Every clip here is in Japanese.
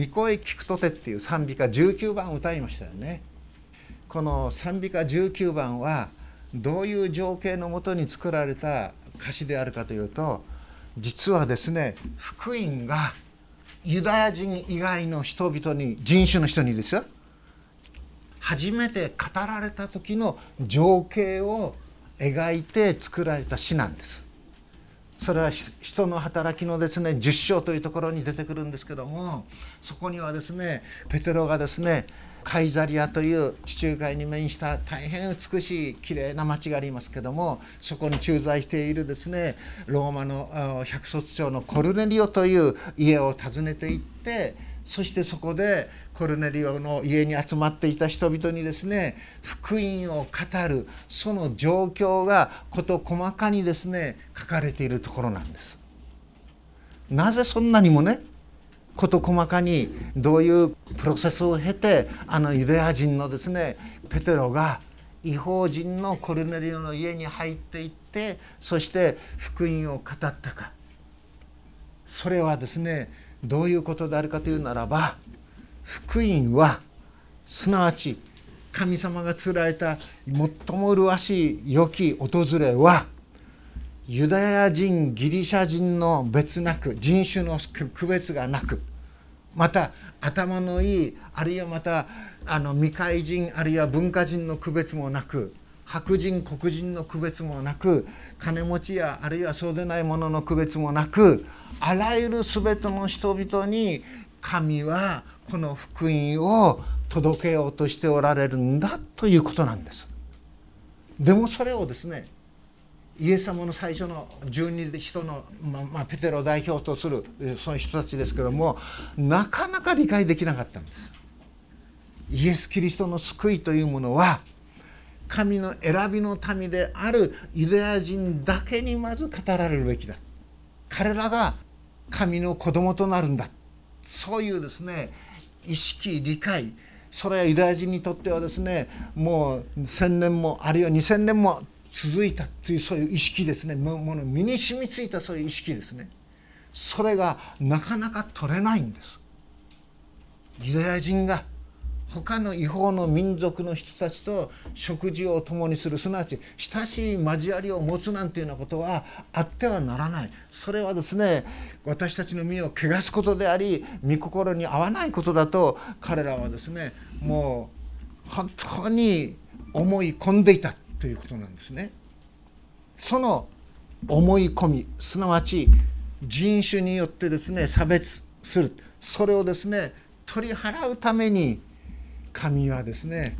御声聞くとて」っていう賛美歌19番歌いましたよね。この賛美歌19番はどういう情景のもとに作られた歌詞であるかというと実はですね福音がユダヤ人以外の人々に人種の人にですよ初めて語られた時の情景を描いて作られた詩なんです。それは人の働きのですね10章というところに出てくるんですけどもそこにはですねペテロがですねカイザリアという地中海に面した大変美しい綺麗な町がありますけどもそこに駐在しているですねローマの百卒長のコルネリオという家を訪ねていってそしてそこでコルネリオの家に集まっていた人々にですね福音を語るその状況が事細かにですね書かれているところなんです。なぜそんなにもね事細かにどういうプロセスを経てあのユダヤ人のですねペテロが違法人のコルネリオの家に入っていってそして福音を語ったかそれはですねどういうことであるかというならば福音はすなわち神様がつられた最も麗しい良き訪れはユダヤ人ギリシャ人の別なく人種の区別がなくまた頭のいいあるいはまたあの未開人あるいは文化人の区別もなく白人黒人の区別もなく金持ちやあるいはそうでないものの区別もなくあらゆる全ての人々に神はこの福音を届けようとしておられるんだということなんです。でもそれをですねイエス様の最初の十二人の、ままあ、ペテロを代表とするその人たちですけどもなかなか理解できなかったんです。イエス・キリストの救いというものは神の選びの民であるユダヤ人だけにまず語られるべきだ。彼らが神の子供となるんだ。そういうですね意識理解。それはユダヤ人にとってはですねもう1,000年もあるいは2,000年も続いたというそういう意識ですね。もの身に染みついたそういう意識ですね。それがなかなか取れないんです。ユダヤ人が他の違法の民族の人たちと食事を共にするすなわち親しい交わりを持つなんていうようなことはあってはならないそれはですね私たちの身を汚すことであり御心に合わないことだと彼らはですねもう本当に思い込んでいたということなんですね。その思い込みすなわち人種によってですね差別するそれをですね取り払うために神はですね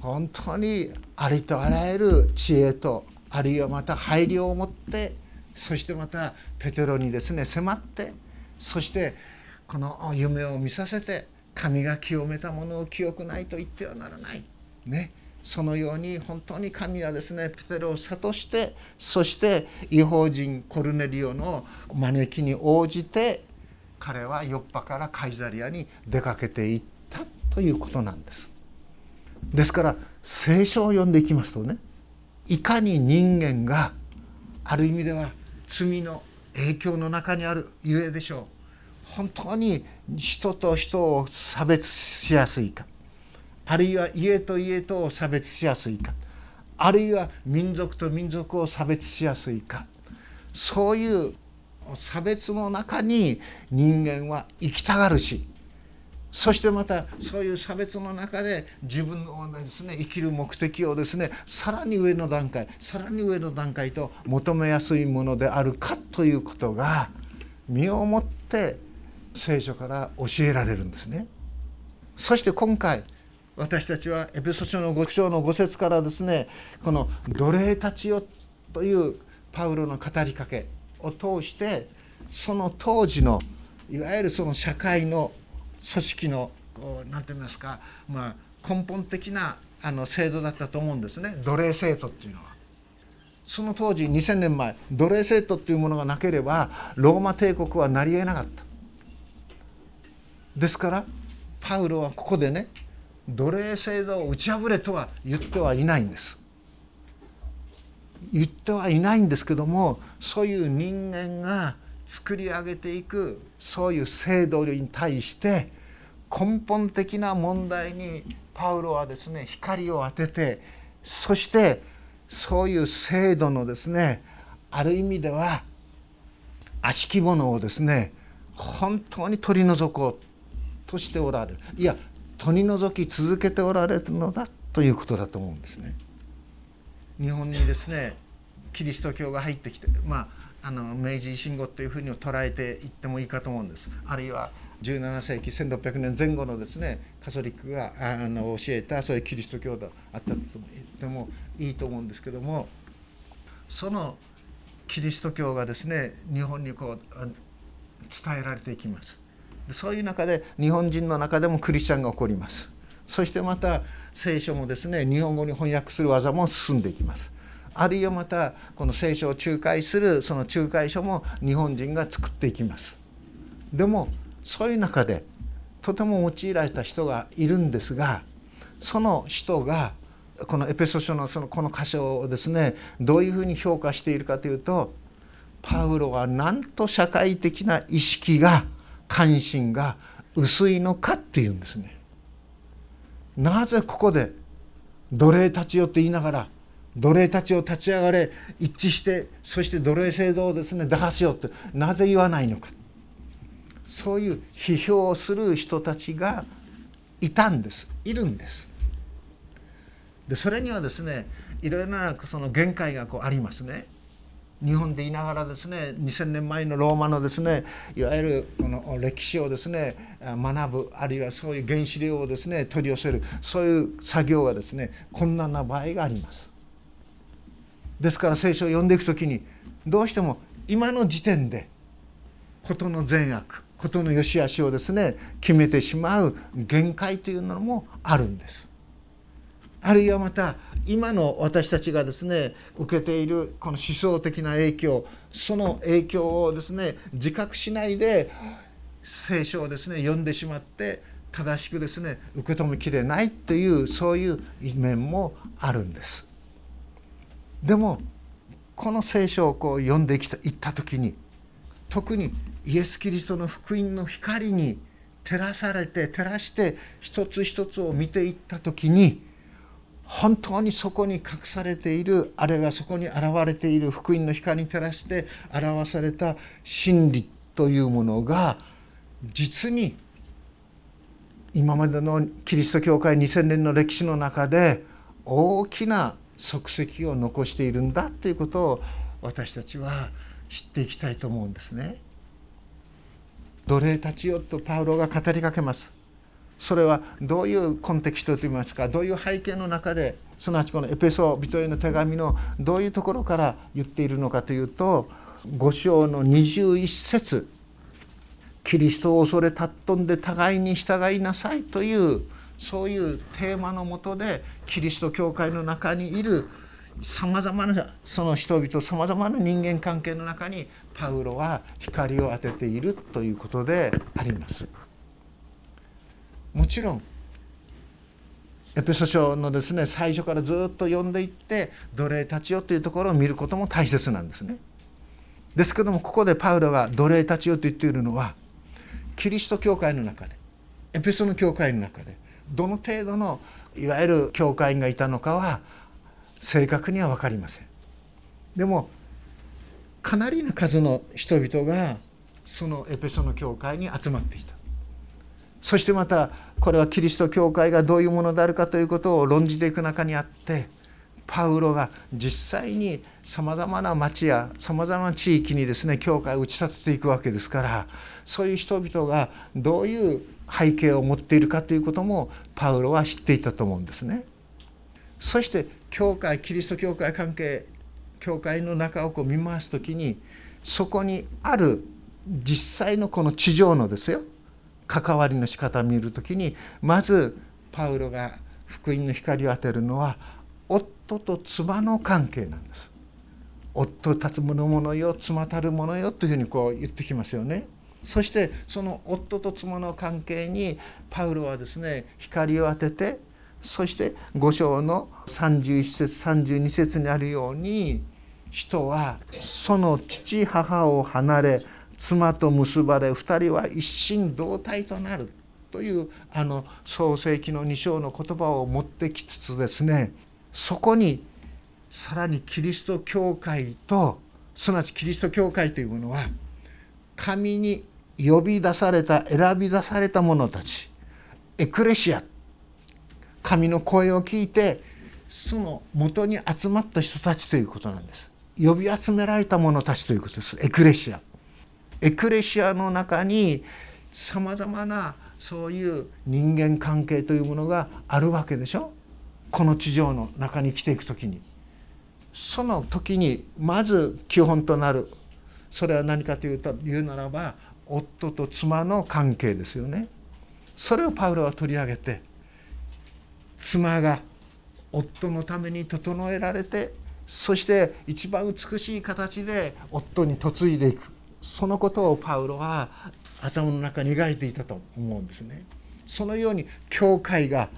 本当にありとあらゆる知恵とあるいはまた配慮を持ってそしてまたペテロにですね迫ってそしてこの夢を見させて神が清めたものを清くないと言ってはならない。ね、そのように本当に神はですねペテロを諭してそして違法人コルネリオの招きに応じて彼はヨッパからカイザリアに出かけていっということなんです。ですから聖書を読んでいきますとねいかに人間がある意味では罪の影響の中にあるゆえでしょう。本当に人と人を差別しやすいか。あるいは家と家とを差別しやすいか。あるいは民族と民族を差別しやすいか。そういう差別の中に人間は生きたがるしそしてまたそういう差別の中で自分のですね生きる目的をですねさらに上の段階さらに上の段階と求めやすいものであるかということが身をもって聖書から教えられるんですね。そして今回私たちはエペソ書の5章の5節からですねこの「奴隷たちよ」というパウロの語りかけを通してその当時のいわゆるその社会の組織の何て言いますか、まあ、根本的なあの制度だったと思うんですね奴隷制度っていうのは。その当時2000年前奴隷制度っていうものがなければローマ帝国は成りえなかった。ですからパウロはここでね奴隷制度を打ち破れとは言ってはいないんです。言ってはいないんですけどもそういう人間が作り上げていくそういう制度に対して根本的な問題にパウロはですね光を当ててそしてそういう制度のですねある意味では悪しきものをですね本当に取り除こうとしておられるいや取り除き続けておられるのだということだと思うんですね。日本にですねキリスト教が入ってきてまああの明治維新後というふうに捉えていってもいいかと思うんです。あるいは17世紀1600年前後のですねカソリックがあの教えたそういうキリスト教だあったと言ってもいいと思うんですけどもそのキリスト教がですね日本にこう伝えられていきます。そういう中で日本人の中でもクリスチャンが起こります。そしてまた聖書もですね日本語に翻訳する技も進んでいきます。あるいはまたこの聖書を仲介するその仲介書も日本人が作っていきますでもそういう中でとても用いられた人がいるんですがその人がこのエペソ書のそのこの箇所をですねどういうふうに評価しているかというとパウロはなんと社会的な意識が関心が薄いのかっていうんですね。なぜここで奴隷たちよって言いながら奴隷たちを立ち上がれ一致してそして奴隷制度をですね打破しようってなぜ言わないのかそういう批評をする人たちがいたんですいるんです。でそれにはですねいろいろなその限界がこうありますね。日本でいながらですね2,000年前のローマのですねいわゆるこの歴史をですね学ぶあるいはそういう原資料をですね取り寄せるそういう作業がですね困難な場合があります。ですから聖書を読んでいく時にどうしても今の時点で事の善悪事の良し悪しをですね決めてしまう限界というのもあるんです。あるいはまた今の私たちがですね受けているこの思想的な影響その影響をですね自覚しないで聖書をですね読んでしまって正しくですね受け止めきれないというそういう面もあるんです。でもこの聖書をこう読んできたいった時に特にイエス・キリストの福音の光に照らされて照らして一つ一つを見ていった時に本当にそこに隠されているあるいはそこに現れている福音の光に照らして表された真理というものが実に今までのキリスト教会2,000年の歴史の中で大きな足跡を残しているんだということを私たちは知っていきたいと思うんですね。奴隷たちよとパウロが語りかけます。それはどういうコンテキストといいますかどういう背景の中ですなわちこのエペソ人への手紙のどういうところから言っているのかというと5章の21節キリストを恐れ尊んで互いに従いなさいというそういうテーマのもとでキリスト教会の中にいるさまざまなその人々さまざまな人間関係の中にパウロは光を当てているということであります。もちろんエペソ書のですね最初からずっと読んでいって奴隷たちよというところを見ることも大切なんですね。ですけどもここでパウロが奴隷たちよと言っているのはキリスト教会の中でエペソの教会の中でどの程度のいわゆる教会員がいたのかは正確には分かりません。でもかなりの数の人々がそのエペソの教会に集まっていた。そしてまたこれはキリスト教会がどういうものであるかということを論じていく中にあってパウロが実際にさまざまな町やさまざまな地域にですね教会を打ち立てていくわけですからそういう人々がどういう背景を持っているかということもパウロは知っていたと思うんですね。そして教会キリスト教会関係教会の中をこう見回す時にそこにある実際のこの地上のですよ関わりの仕方を見る時にまずパウロが福音の光を当てるのは夫と妻の関係なんです。夫たつものものよ妻たるものよというふうにこう言ってきますよね。そしてその夫と妻の関係にパウロはですね光を当ててそして5章の31節32節にあるように人はその父母を離れ妻と結ばれ2人は一心同体となるというあの創世記の2章の言葉を持ってきつつですねそこにさらにキリスト教会とすなわちキリスト教会というものは神に呼び出された選び出された者たちエクレシア神の声を聞いてその元に集まった人たちということなんです。呼び集められた者たちということです。エクレシア。エクレシアの中にさまざまなそういう人間関係というものがあるわけでしょ。この地上の中に生きていく時に。その時にまず基本となる。それは何かというと言うならば夫と妻の関係ですよねそれをパウロは取り上げて妻が夫のために整えられてそして一番美しい形で夫に嫁いでいくそのことをパウロは頭の中に描いていたと思うんですね。そのように教会が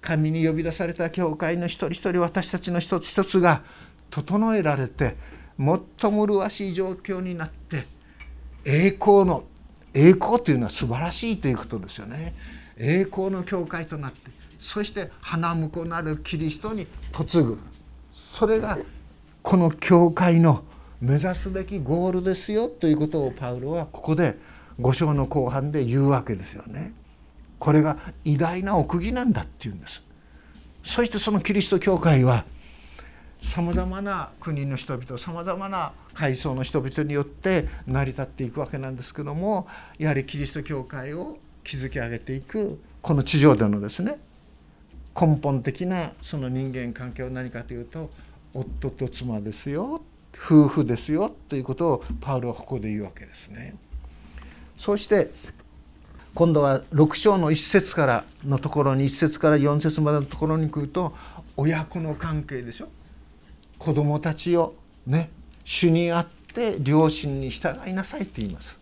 神に呼び出された教会の一人一人私たちの一つ一つが整えられて最も麗しい状況になって栄光の栄光というのは素晴らしいということですよね。栄光の教会となってそして花婿なるキリストに嫁ぐそれがこの教会の目指すべきゴールですよということをパウロはここで5章の後半で言うわけですよね。これが偉大な奥義なんだっていうんです。そしてそのキリスト教会はさまざまな国の人々さまざまな階層の人々によって成り立っていくわけなんですけどもやはりキリスト教会を築き上げていくこの地上でのですね根本的なその人間関係は何かというと夫と妻ですよ夫婦ですよということをパウロはここで言うわけですね。そして今度は6章の1節からのところに1節から4節までのところに来ると親子の関係でしょ子供たちをね主にあって両親に従いなさいって言います。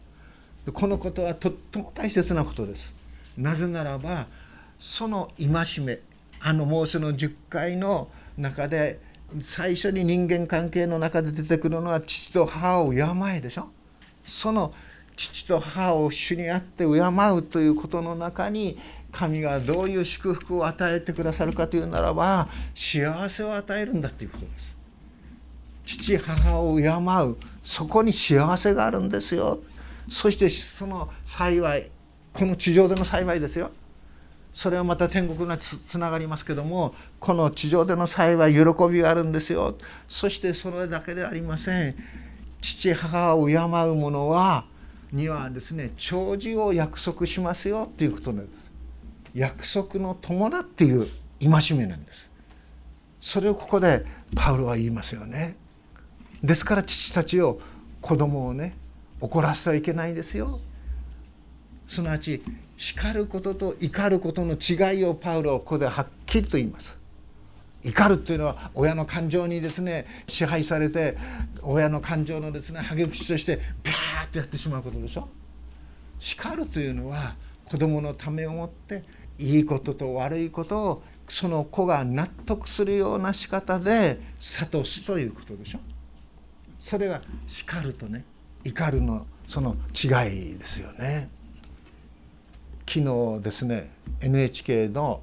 このことはとっても大切なことです。なぜならばその戒めあのモーセの10回の中で最初に人間関係の中で出てくるのは父と母を敬えでしょ。その父と母を主にあって敬うということの中に神がどういう祝福を与えてくださるかというならば幸せを与えるんだということです。父母を敬うそこに幸せがあるんですよ。そしてその幸いこの地上での幸いですよ。それはまた天国がつながりますけどもこの地上での幸い喜びがあるんですよ。そしてそれだけではありません。父母を敬う者はにはですね長寿を約束しますよということなんです。約束の友だっていう戒めなんです。それをここでパウロは言いますよね。ですから父たちを子供をね怒らせてはいけないですよ。すなわち叱ることと怒ることの違いをパウロはここではっきりと言います。怒るっていうのは親の感情にですね支配されて親の感情のですね激口としてビャーッとやってしまうことでしょ。叱るというのは子供のためをもっていいことと悪いことをその子が納得するような仕方で諭すということでしょ。それが叱るとね怒るのその違いですよね。昨日ですね NHK の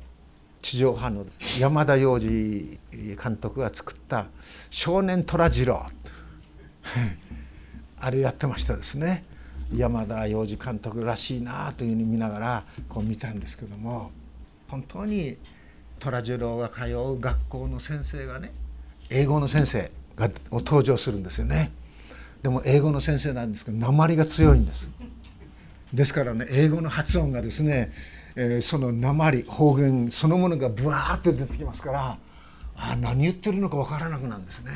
地上波の山田洋次監督が作った「少年虎次郎」あれやってましたですね。山田洋次監督らしいなというふうに見ながらこう見たんですけども本当に虎次郎が通う学校の先生がね英語の先生。が登場するんですよねでも英語の先生なんですけど鉛が強いんですですからね英語の発音がですね、えー、その鉛方言そのものがブワーって出てきますからあ何言ってるのか分からなくなるんですね。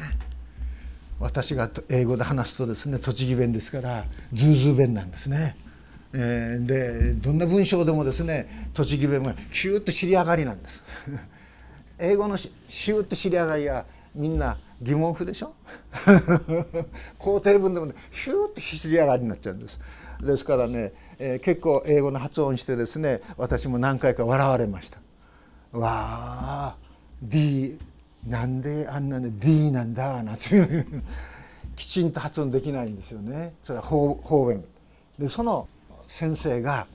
私が英語で話すとですね栃木弁ですからズーズー弁なんですね。えー、でどんな文章でもですね栃木弁はヒューッと尻上がりなんです。英語のシューッと尻上がりはみんな疑問符でしょ？肯定文でもねヒューッと尻上がりになっちゃうんです。ですからね、えー、結構英語の発音してですね私も何回か笑われました。わあ D なんであんなね D なんだなんていう。きちんと発音できないんですよね。それは方言。でその先生が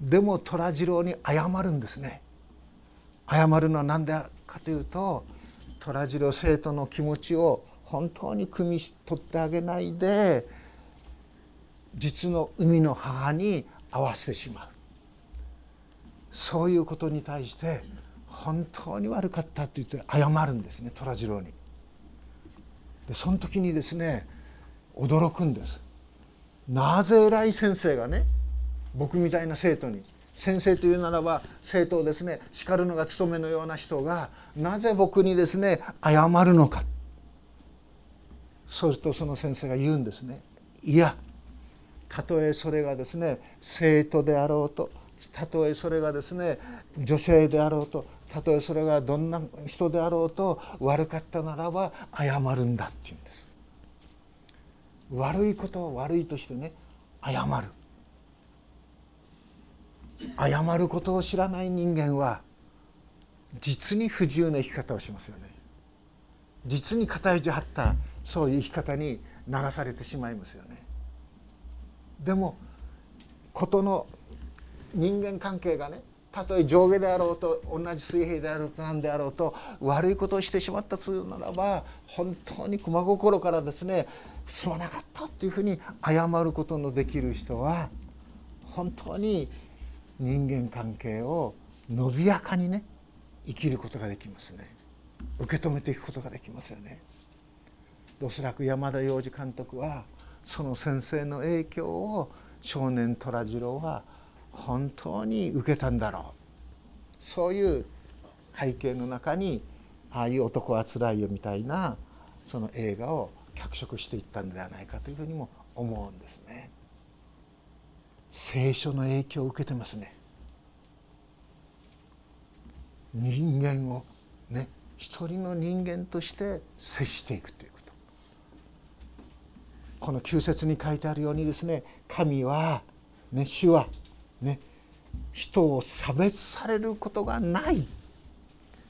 でも虎次郎に謝るんですね。謝るのは何でかというと虎次郎生徒の気持ちを本当に汲み取ってあげないで実の海の母に合わせてしまうそういうことに対して本当に悪かったって言って謝るんですね虎次郎に。でその時にですね驚くんです。なぜ偉い先生がね僕みたいな生徒に先生というならば生徒をですね。叱るのが務めのような人がなぜ僕にですね謝るのか。そうするとその先生が言うんですね。いやたとえそれがですね生徒であろうとたとえそれがですね女性であろうとたとえそれがどんな人であろうと悪かったならば謝るんだって言うんです。悪いことを悪いとしてね謝る。謝ることを知らない人間は実に不自由な生き方をしますよね。実に肩意地張ったそういう生き方に流されてしまいますよね。でも事の人間関係がねたとえ上下であろうと同じ水平であろうと何であろうと悪いことをしてしまったというならば本当に真心からですねすまなかったっていうふうに謝ることのできる人は本当に人間関係を伸びやかにね生きることができますね。受け止めていくことができますよね。おそらく山田洋次監督はその先生の影響を少年虎次郎は本当に受けたんだろう。そういう背景の中にああいう「男はつらいよ」みたいなその映画を脚色していったんではないかというふうにも思うんですね。聖書の影響を受けてますね。人間をね一人の人間として接していくということこの旧説に書いてあるようにですね神は、ね、主はね人を差別されることがない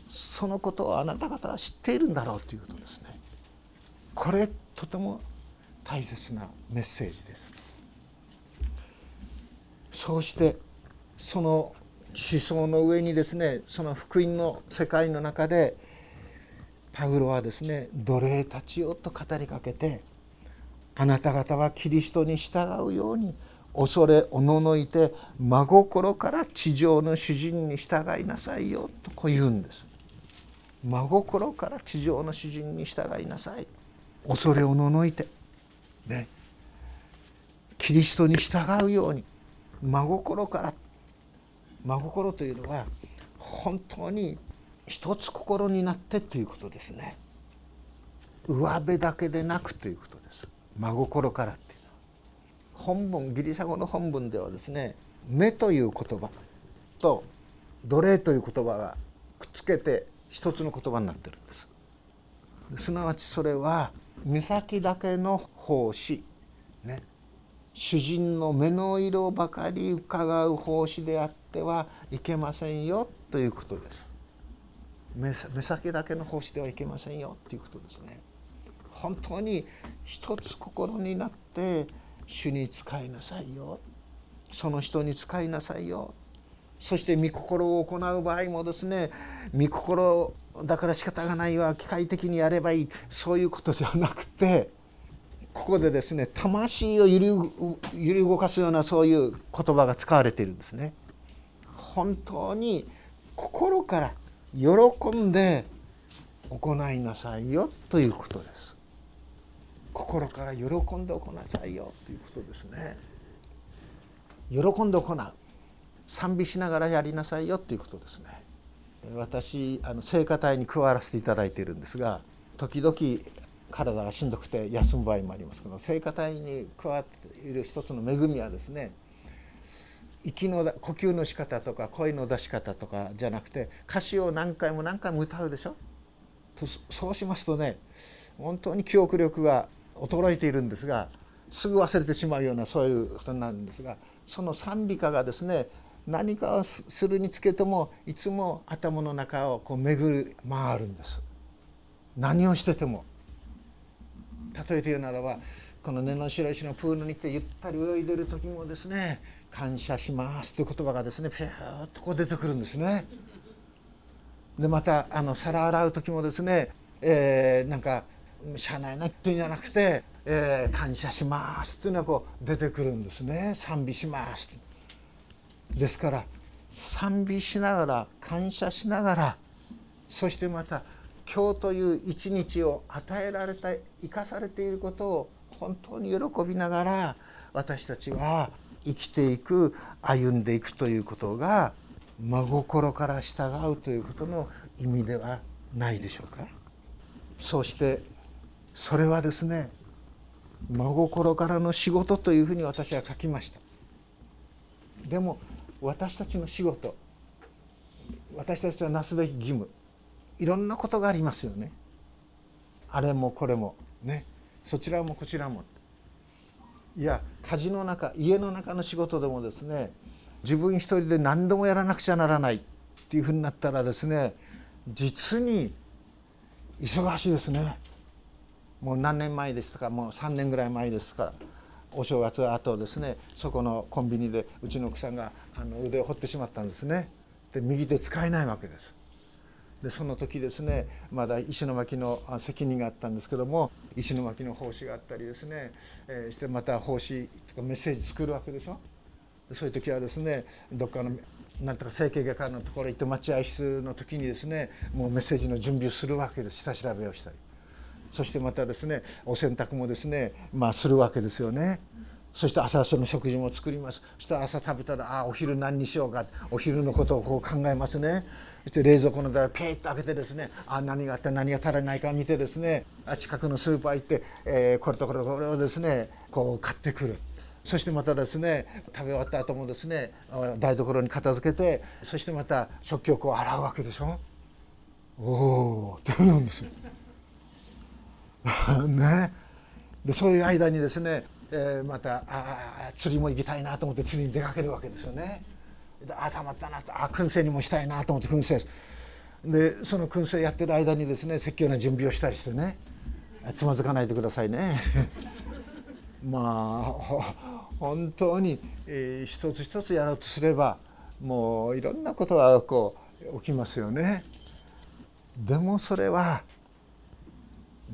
そのことをあなた方は知っているんだろうということですね。これとても大切なメッセージです。そうしてその思想の上にですねその福音の世界の中でパウロはですね奴隷たちよと語りかけてあなた方はキリストに従うように恐れおののいて真心から地上の主人に従いなさいよとこう言うんです。真心から地上の主人に従いなさい。恐れおののいて。ね。キリストに従うように。真心から真心というのは本当に一つ心になってということですね。上辺だけでなくということです。真心からっていうのは。本文ギリシャ語の本文ではですね「目」という言葉と「奴隷」という言葉がくっつけて一つの言葉になってるんです。すなわちそれは目先だけの奉仕。ね。主人の目の色ばかり伺う奉仕であってはいけませんよということです。目先だけの奉仕ではいけませんよということですね。本当に一つ心になって主に使いなさいよ。その人に使いなさいよ。そして御心を行う場合もですね御心だから仕方がないわ機械的にやればいいそういうことではなくてここでですね魂を揺り揺り動かすようなそういう言葉が使われているんですね。本当に心から喜んで行いなさいよということです。心から喜んで行いなさいよということですね。喜んで行う賛美しながらやりなさいよということですね。私あの聖歌隊に加わらせていただいているんですが時々体がしんどくて休む場合もありますけど聖歌隊に加わっている一つの恵みはですね息の呼吸の仕方とか声の出し方とかじゃなくて歌詞を何回も何回も歌うでしょ？そうしますとね本当に記憶力が衰えているんですがすぐ忘れてしまうようなそういうことになるんですがその賛美歌がですね何かをするにつけてもいつも頭の中をこう巡る回るんです。何をしてても。例えて言うならばこの根の白石のプールに行ってゆったり泳いでる時もですね「感謝します」という言葉がですねピューッとこう出てくるんですね。でまたあの皿洗う時もですね、えー、なんか「しゃあないな」っていうんじゃなくて「えー、感謝します」っていうのはこう出てくるんですね「賛美します」ですから賛美しながら感謝しながらそしてまた今日という一日を与えられた生かされていることを本当に喜びながら私たちは生きていく歩んでいくということが真心から従うということの意味ではないでしょうか。そしてそれはですね真心からの仕事というふうに私は書きました。でも私たちの仕事私たちはなすべき義務いろんなことがありますよね。あれもこれもね。そちらもこちらも。いや家事の中家の中の仕事でもですね自分一人で何でもやらなくちゃならない。っていうふうになったらですね実に忙しいですね。もう何年前ですとか。もう3年ぐらい前ですか。らお正月後ですね。そこのコンビニでうちの奥さんがあの腕を掘ってしまったんですね。で右手使えないわけです。でその時ですねまだ石巻の責任があったんですけども石巻の奉仕があったりですね、えー、してまた奉仕とかメッセージ作るわけでしょ？そういう時はですねどっかのなんとか整形外科のところ行って待合室の時にですねもうメッセージの準備をするわけです。下調べをしたり。そしてまたですねお洗濯もですねまあするわけですよね。そして朝その食事も作ります。そしたら朝食べたらあお昼何にしようか。お昼のことをこう考えますね。そして冷蔵庫のドアピーッと開けてですねあ何があって何が足らないか見てですね近くのスーパー行って、えー、これとこれとこれをですねこう買ってくる。そしてまたですね食べ終わった後もですね台所に片付けてそしてまた食器をこう洗うわけでしょ。おおってなるんですよ。ね。でそういう間にですねえー、またあ釣りも行きたいなと思って釣りに出かけるわけですよね。であたまったなとあ燻製にもしたいなと思って燻製でその燻製やってる間にですね説教の準備をしたりしてねつまずかないでくださいね。まあ本当に、えー、一つ一つやろうとすればもういろんなことがこう起きますよね。でもそれは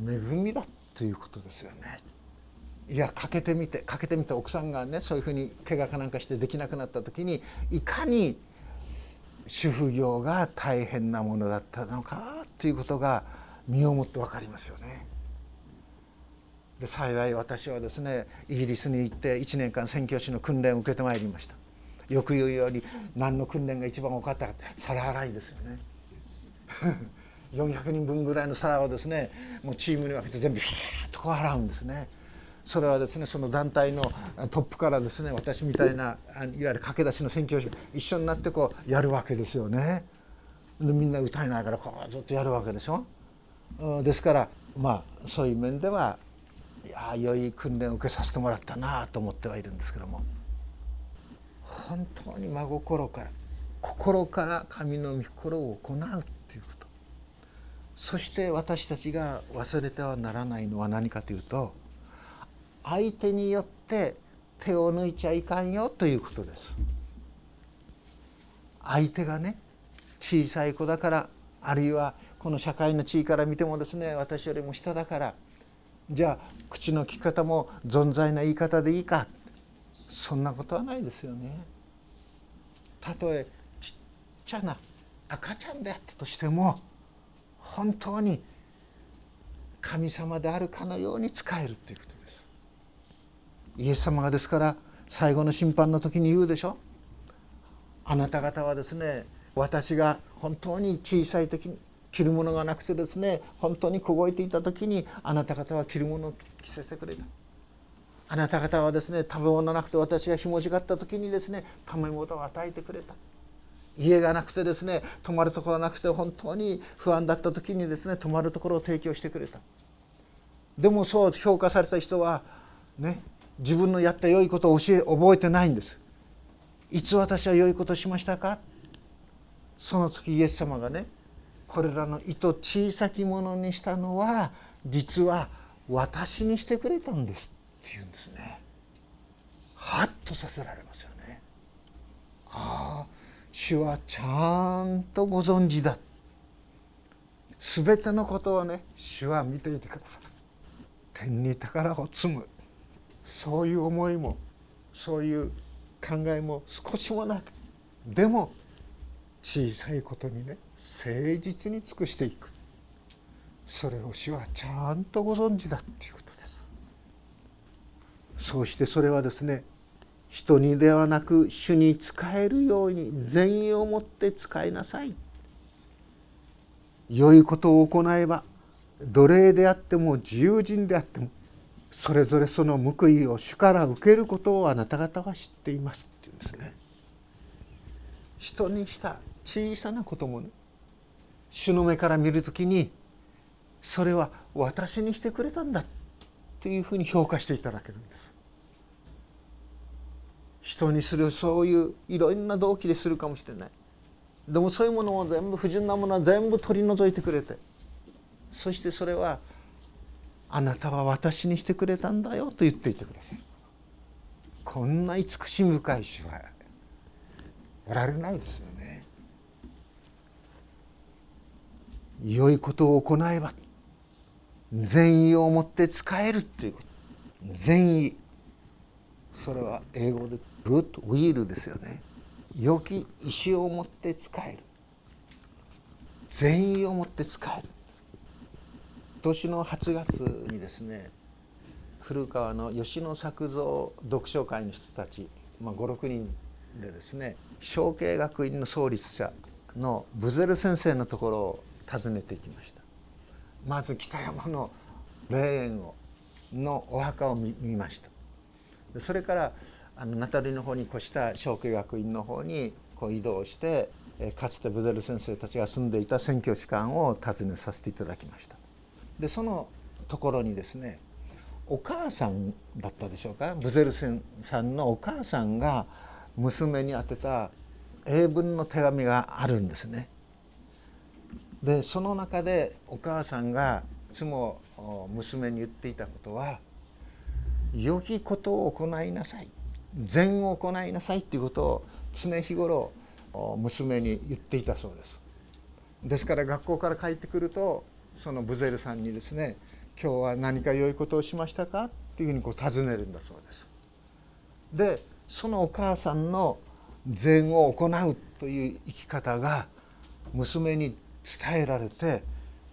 恵みだということですよね。いやかけてみてかけてみて奥さんがねそういうふうに怪我かなんかしてできなくなった時にいかに主婦業が大変なものだったのかということが身をもって分かりますよね。で幸い私はですねイギリスに行って1年間宣教師の訓練を受けてまいりました。よく言うように何の訓練が一番多かったかって皿洗いですよね。400人分ぐらいの皿をですねもうチームに分けて全部ヒーッとこう洗うんですね。それはですねその団体のトップからですね私みたいないわゆる駆け出しの宣教師一緒になってこうやるわけですよね。でみんな歌いながらこうずっとやるわけでしょ。ですからまあそういう面ではいや良い訓練を受けさせてもらったなと思ってはいるんですけども本当に真心から心から神の御心を行うっていうことそして私たちが忘れてはならないのは何かというと相手によって手を抜いちゃいかんよということです。相手がね小さい子だからあるいはこの社会の地位から見てもですね私よりも下だからじゃあ口の利き方も存在な言い方でいいか。そんなことはないですよね。たとえちっちゃな赤ちゃんであったとしても本当に神様であるかのように使えるということ。イエス様がですから最後の審判の時に言うでしょあなた方はですね私が本当に小さい時に着るものがなくてですね本当に凍えていた時にあなた方は着るものを着せてくれた。あなた方はですね食べ物なくて私がひもじがった時にですね食べ物を与えてくれた。家がなくてですね泊まるところなくて本当に不安だった時にですね泊まるところを提供してくれた。でもそう評価された人はね自分のやった良いことを教え覚えてないんです。いつ私は良いことしましたか？その時イエス様がねこれらの糸小さきものにしたのは実は私にしてくれたんです。って言うんですね。ハッとさせられますよね。ああ主はちゃんとご存知だ。全てのことをね主は見ていてください天に宝を積む。そういう思いもそういう考えも少しもなくでも小さいことにね誠実に尽くしていく。それを主はちゃんとご存知だっていうことです。そうしてそれはですね人にではなく主に仕えるように善意を持って使いなさい。良いことを行えば奴隷であっても自由人であってもそれぞれその報いを主から受けることをあなた方は知っていますっていうんですね。人にした小さなこともね主の目から見る時にそれは私にしてくれたんだっていうふうに評価していただけるんです。人にするそういういろんな動機でするかもしれない。でもそういうものを全部不純なものは全部取り除いてくれてそしてそれはあなたは私にしてくれたんだよと言っていてください。こんな慈しみ深い主はおられないですよね。良いことを行えば善意を持って使えるっていうこと。善意。それは英語でグッドウィールですよね。良き意志を持って使える。善意を持って使える。年の8月にですね古川の吉野作造読書会の人たち、まあ、56人でですね小慶学院の創立者のブゼル先生のところを訪ねてきました。まず北山の霊園をのお墓を見ました。それからあのナタリの方に越した小慶学院の方にこう移動してかつてブゼル先生たちが住んでいた選挙士官を訪ねさせていただきました。でそのところにですねお母さんだったでしょうか？ブゼルセンさんのお母さんが娘に宛てた英文の手紙があるんですね。でその中でお母さんがいつも娘に言っていたことは「良きことを行いなさい」「善を行いなさい」っていうことを常日頃娘に言っていたそうです。ですから学校から帰ってくるとそのブゼルさんにですね「今日は何か良いことをしましたか?」っていうふうにこう尋ねるんだそうです。でそのお母さんの善を行うという生き方が娘に伝えられて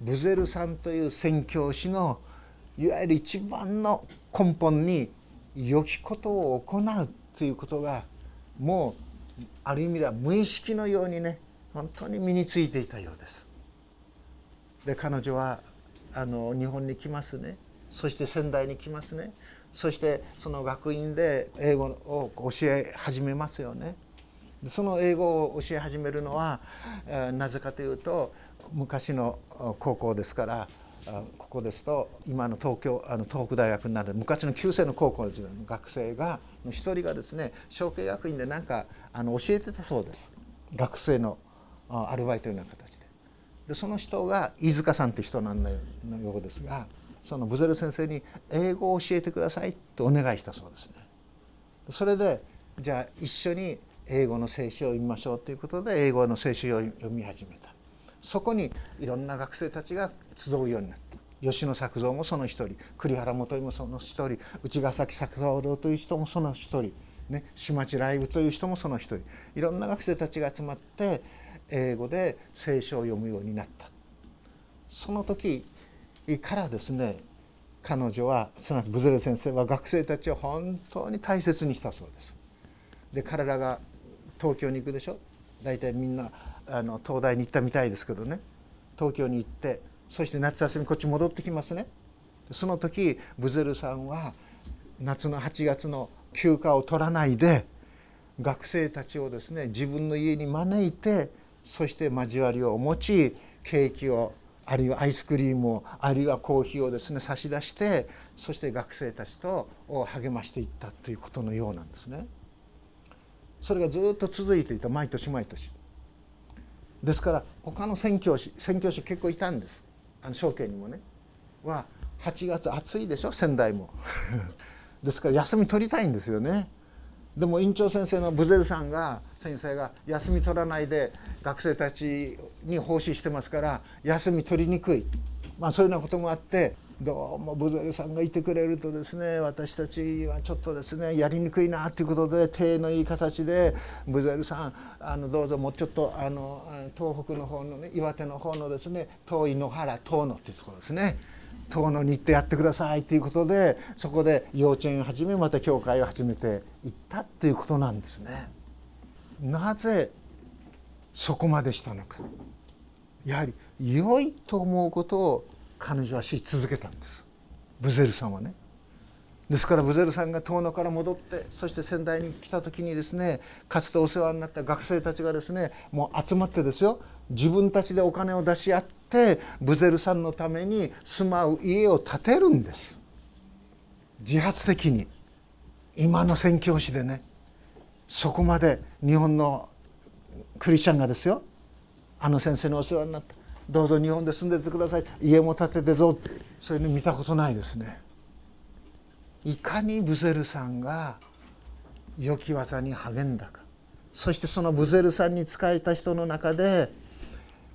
ブゼルさんという宣教師のいわゆる一番の根本に良きことを行うということがもうある意味では無意識のようにね本当に身についていたようです。で彼女はあの日本に来ますねそして仙台に来ますねそしてその学院で英語を教え始めますよね。その英語を教え始めるのはなぜかというと昔の高校ですからここですと今の東京あの東北大学になる昔の旧制の高校の学生が一人がですね小慶学院で何かあの教えてたそうです学生のアルバイトのような形で。でその人が飯塚さんって人なんだよのようですがそのブゼル先生に英語を教えてくださいとお願いしたそうですね。それでじゃあ一緒に英語の聖書を読みましょうということで英語の聖書を読み始めた。そこにいろんな学生たちが集うようになった。吉野作造もその一人。栗原元井もその一人。内ヶ崎作三郎という人もその一人。ね島地ライブという人もその一人。いろんな学生たちが集まって英語で聖書を読むようになった。その時からですね彼女はすなわちブゼル先生は学生たちを本当に大切にしたそうです。で彼らが東京に行くでしょ？大体みんなあの東大に行ったみたいですけどね。東京に行ってそして夏休みこっち戻ってきますね。その時ブゼルさんは夏の8月の休暇を取らないで学生たちをですね自分の家に招いてそして交わりを持ちケーキをあるいはアイスクリームをあるいはコーヒーをですね差し出してそして学生たちと励ましていったということのようなんですね。それがずっと続いていた毎年毎年。ですから他の宣教師宣教師結構いたんです。あの証券にもね。は8月暑いでしょ？仙台も。ですから休み取りたいんですよね。でも院長先生のブゼルさんが先生が休み取らないで学生たちに奉仕してますから休み取りにくい。まあそういうようなこともあってどうもブゼルさんがいてくれるとですね私たちはちょっとですねやりにくいなということで手のいい形でブゼルさんあのどうぞもうちょっとあの東北の方のね岩手の方のですね遠い野原遠野っていうところですね。遠野に行ってやってくださいということでそこで幼稚園を始めまた教会を始めていったということなんですね。なぜそこまでしたのかやはり良いと思うことを彼女はし続けたんですブゼルさんはね。ですからブゼルさんが遠野から戻ってそして仙台に来た時にですねかつてお世話になった学生たちがですねもう集まってですよ自分たちでお金を出し合ってブゼルさんのために住まう家を建てるんです。自発的に。今の宣教師でね。そこまで日本のクリスチャンがですよ。あの先生のお世話になった。どうぞ日本で住んでてください。家も建ててどうそういうの見たことないですね。いかにブゼルさんが良き技に励んだか。そしてそのブゼルさんに仕えた人の中で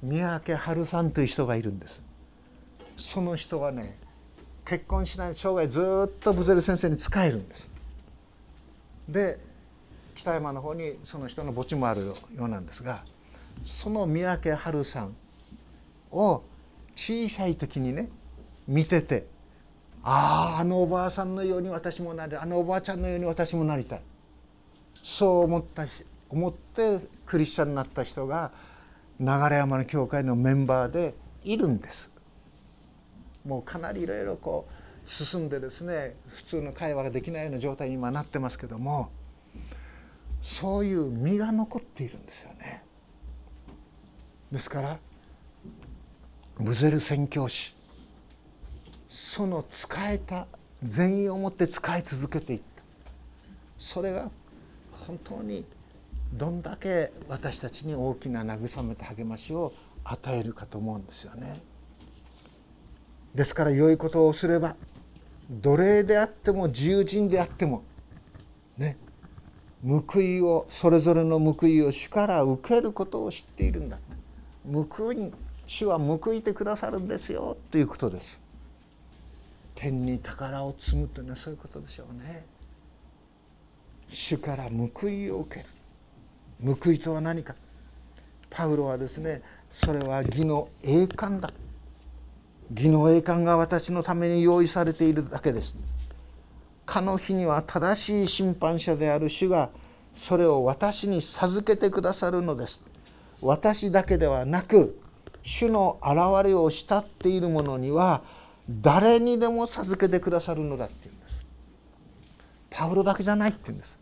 三宅春さんという人がいるんです。その人はね結婚しない生涯ずっとブゼル先生に仕えるんです。で北山の方にその人の墓地もあるようなんですがその三宅春さんを小さい時にね見ててあああのおばあさんのように私もなりあのおばあちゃんのように私もなりたい。そう思った思ってクリスチャンになった人が流山の教会のメンバーでいるんですもうかなりいろいろこう進んでですね普通の会話ができないような状態に今なってますけどもそういう実が残っているんですよね。ですからブゼル宣教師その使えた善意を持って使い続けていったそれが本当にどんだけ私たちに大きな慰めと励ましを与えるかと思うんですよね。ですから良いことをすれば奴隷であっても自由人であってもね報いをそれぞれの報いを主から受けることを知っているんだ報い主は報いてくださるんですよということです。天に宝を積むというのはそういうことでしょうね。主から報いを受ける報いとは何か？パウロはですねそれは義の栄冠だ。義の栄冠が私のために用意されているだけです。かの日には正しい審判者である主がそれを私に授けてくださるのです。私だけではなく主の現れを慕っている者には誰にでも授けてくださるのだって言うんです。パウロだけじゃないって言うんです。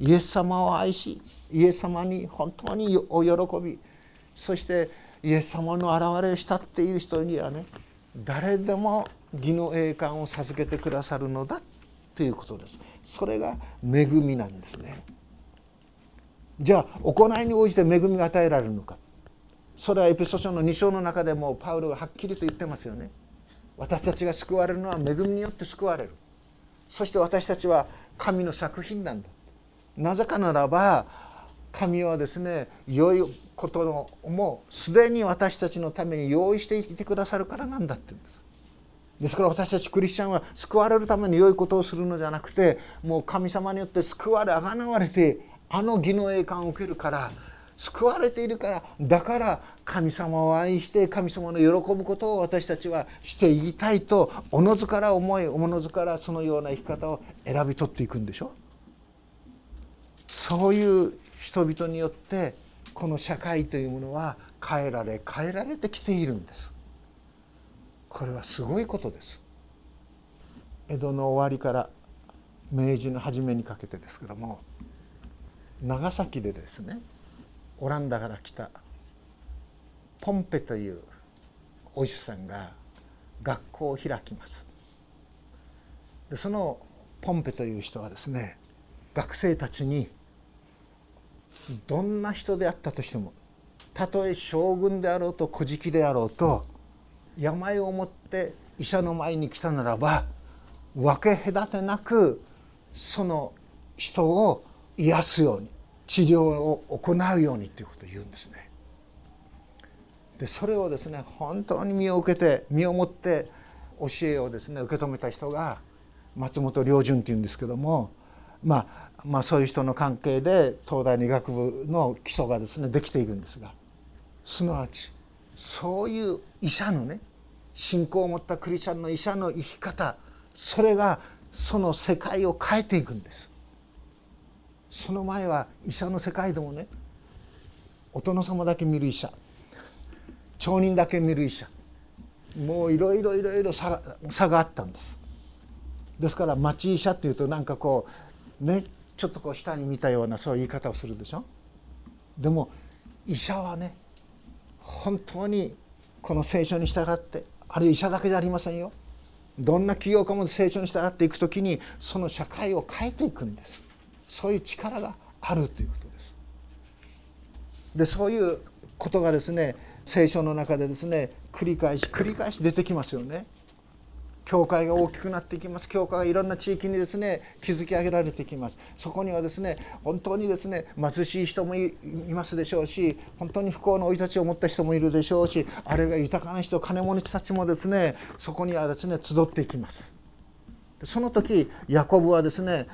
イエス様を愛しイエス様に本当にお喜び。そしてイエス様の現れを慕っている人にはね誰でも義の栄冠を授けてくださるのだということです。それが恵みなんですね。じゃあ行いに応じて恵みが与えられるのか。それはエピソードの2章の中でもパウロがはっきりと言ってますよね。私たちが救われるのは恵みによって救われる。そして私たちは神の作品なんだ。なぜかならば神はですね良いことのもうすでに私たちのために用意していてくださるからなんだって言うんです。ですから私たちクリスチャンは救われるために良いことをするのじゃなくてもう神様によって救われあがなわれてあの義の栄冠を受けるから救われているからだから神様を愛して神様の喜ぶことを私たちはしていきたいとおのずから思いおのずからそのような生き方を選び取っていくんでしょ。そういう人々によってこの社会というものは変えられ変えられてきているんです。これはすごいことです。江戸の終わりから明治の初めにかけてですけども長崎でですねオランダから来たポンペというお医者さんが学校を開きます。でそのポンペという人はですね学生たちにどんな人であったとしてもたとえ将軍であろうと乞食であろうと病を持って医者の前に来たならば分け隔てなくその人を癒すように治療を行うようにということを言うんですね。でそれをですね本当に身を受けて身をもって教えをですね受け止めた人が松本良順っていうんですけども、まあ、まあそういう人の関係で東大の医学部の基礎がですねできていくんですがすなわちそういう医者のね信仰を持ったクリスチャンの医者の生き方それがその世界を変えていくんです。その前は医者の世界でもねお殿様だけ見る医者町人だけ見る医者もういろいろいろいろ差があったんです。ですから町医者っていうとなんかこうねちょっとこう下に見たようなそういう言い方をするでしょ？でも医者はね本当にこの聖書に従ってあるいは医者だけじゃありませんよ。どんな企業家も聖書に従っていく時にその社会を変えていくんです。そういう力があるということです。でそういうことがですね聖書の中でですね繰り返し繰り返し出てきますよね。教会が大きくなっていきます。教会がいろんな地域にですね築き上げられていきます。そこにはですね本当にですね貧しい人もいますでしょうし本当に不幸な生い立ちを持った人もいるでしょうしあるいは豊かな人金持ちたちもですねそこにはですね集っていきます。その時ヤコブはですね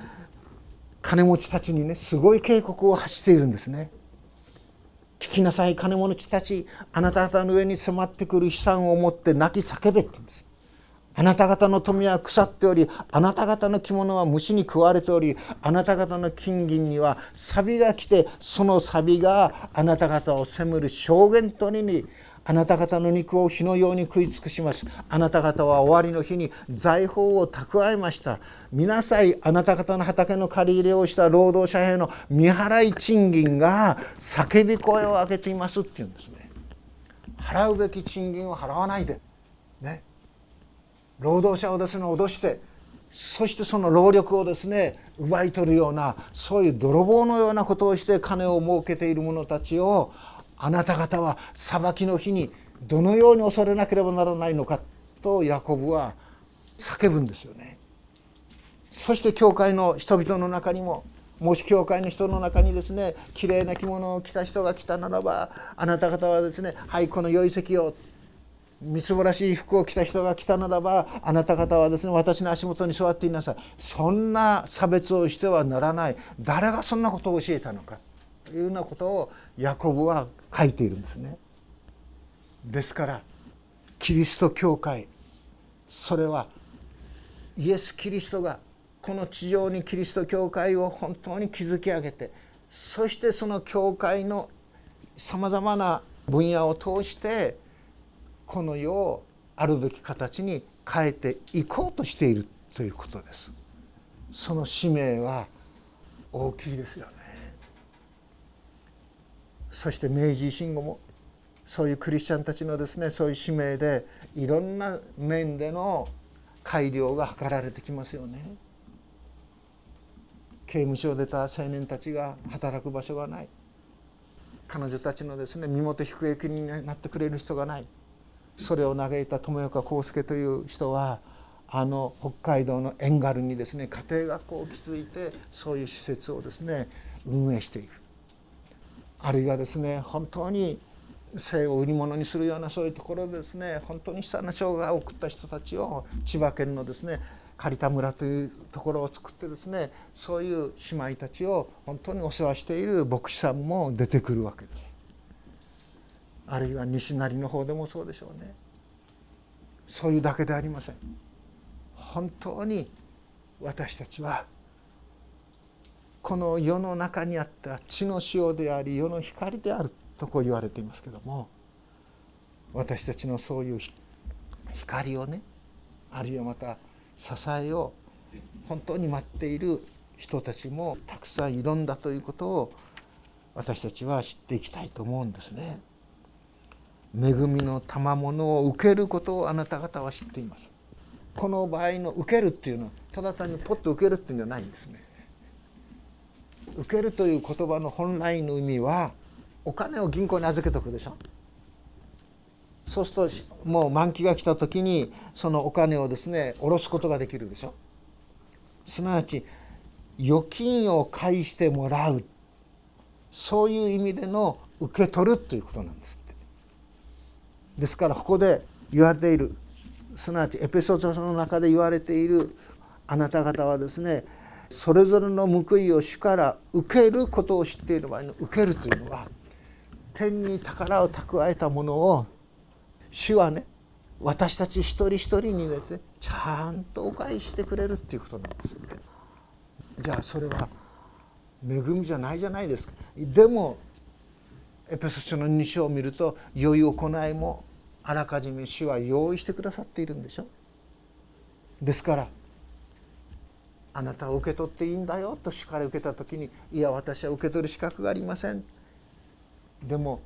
金持ちたちにねすごい警告を発しているんですね。聞きなさい金持ちたち。あなた方の上に迫ってくる悲惨を持って泣き叫べって言うんです。あなた方の富は腐っておりあなた方の着物は虫に食われておりあなた方の金銀には錆が来てその錆があなた方を責める証言とにあなた方の肉を火のように食い尽くします。あなた方は終わりの日に財宝を蓄えました。見なさいあなた方の畑の借り入れをした労働者への未払い賃金が叫び声を上げていますっていうんですね。払うべき賃金を払わないで。労働者をですね脅してそしてその労力をですね奪い取るようなそういう泥棒のようなことをして金を儲けている者たちをあなた方は裁きの日にどのように恐れなければならないのかとヤコブは叫ぶんですよね。そして教会の人々の中にももし教会の人の中にですねきれいな着物を着た人が来たならばあなた方はですねはいこの良い席をみすぼらしい服を着た人が来たならばあなた方はですね私の足元に座っていなさい。そんな差別をしてはならない。誰がそんなことを教えたのか。というようなことをヤコブは書いているんですね。ですからキリスト教会それはイエス・キリストがこの地上にキリスト教会を本当に築き上げてそしてその教会のさまざまな分野を通してこの世をあるべき形に変えていこうとしているということです。その使命は大きいですよね。そして明治維新後もそういうクリスチャンたちのですねそういう使命でいろんな面での改良が図られてきますよね。刑務所を出た青年たちが働く場所がない彼女たちのですね身元引く益になってくれる人がないそれを嘆いた友岡康介という人はあの北海道の遠軽にですね家庭学校を築いてそういう施設をですね運営していくあるいはですね本当に性を売り物にするようなそういうところでですね本当に悲惨な生涯を送った人たちを千葉県のですね刈田村というところを作ってですねそういう姉妹たちを本当にお世話している牧師さんも出てくるわけです。あるいは西成の方でもそうでしょうね。そういうだけでありません。本当に私たちはこの世の中にあった血の塩であり世の光であるとこう言われていますけども私たちのそういう光をねあるいはまた支えを本当に待っている人たちもたくさんいるんだということを私たちは知っていきたいと思うんですね。恵みの賜物を受けることをあなた方は知っています。この場合の受けるっていうのはただ単にポッと受けるっていうんじゃないんですね。受けるという言葉の本来の意味はお金を銀行に預けとくでしょそうするともう満期が来た時にそのお金をですね下ろすことができるでしょすなわち預金を返してもらうそういう意味での受け取るということなんですですからここで言われているすなわちエペソードの中で言われているあなた方はですねそれぞれの報いを主から受けることを知っている場合の受けるというのは天に宝を蓄えたものを主はね私たち一人一人にですねちゃんとお返ししてくれるっていうことなんですって。じゃあそれは恵みじゃないじゃないですか。でもエペソ書の2章を見ると良い行いもあらかじめ主は用意してくださっているんでしょ？ですからあなたは受け取っていいんだよと主から受けた時にいや私は受け取る資格がありません。でも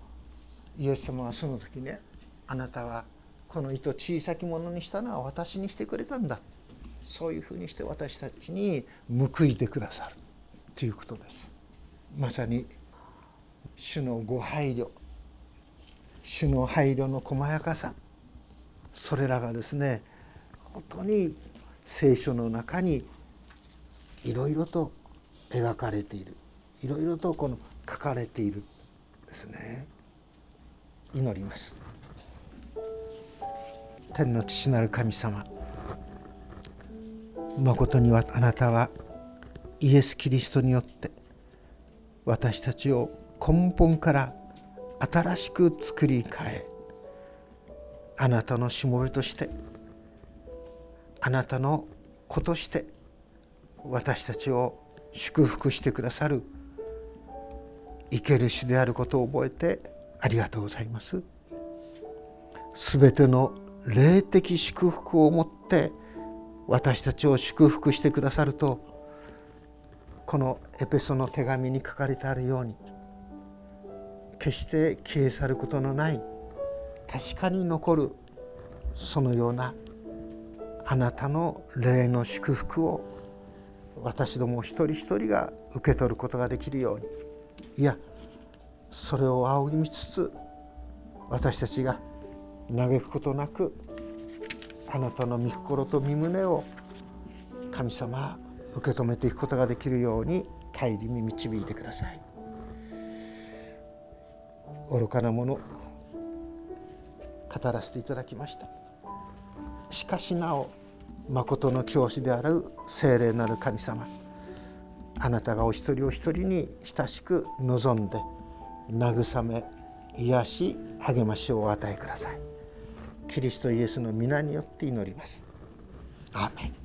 イエス様はその時ねあなたはこの糸小さきものにしたのは私にしてくれたんだ。そういうふうにして私たちに報いてくださるということです。まさに主のご配慮。主の配慮の細やかさ。それらがですね本当に聖書の中にいろいろと描かれている。いろいろとこの書かれているですね。祈ります。天の父なる神様まことにはあなたはイエス・キリストによって私たちを根本から新しく作り変えあなたのしもべとしてあなたの子として私たちを祝福してくださる生ける主であることを覚えてありがとうございます。すべての霊的祝福をもって私たちを祝福してくださるとこのエペソの手紙に書かれてあるように決して消え去ることのない確かに残るそのようなあなたの霊の祝福を私ども一人一人が受け取ることができるようにいやそれを仰ぎ見つつ私たちが嘆くことなくあなたの御心と御胸を神様受け止めていくことができるように帰りに導いてください。愚かなもの語らせていただきました。しかしなお誠の教師である聖霊なる神様あなたがお一人お一人に親しく望んで慰め癒し励ましをお与えください。キリストイエスの皆によって祈ります。アーメン。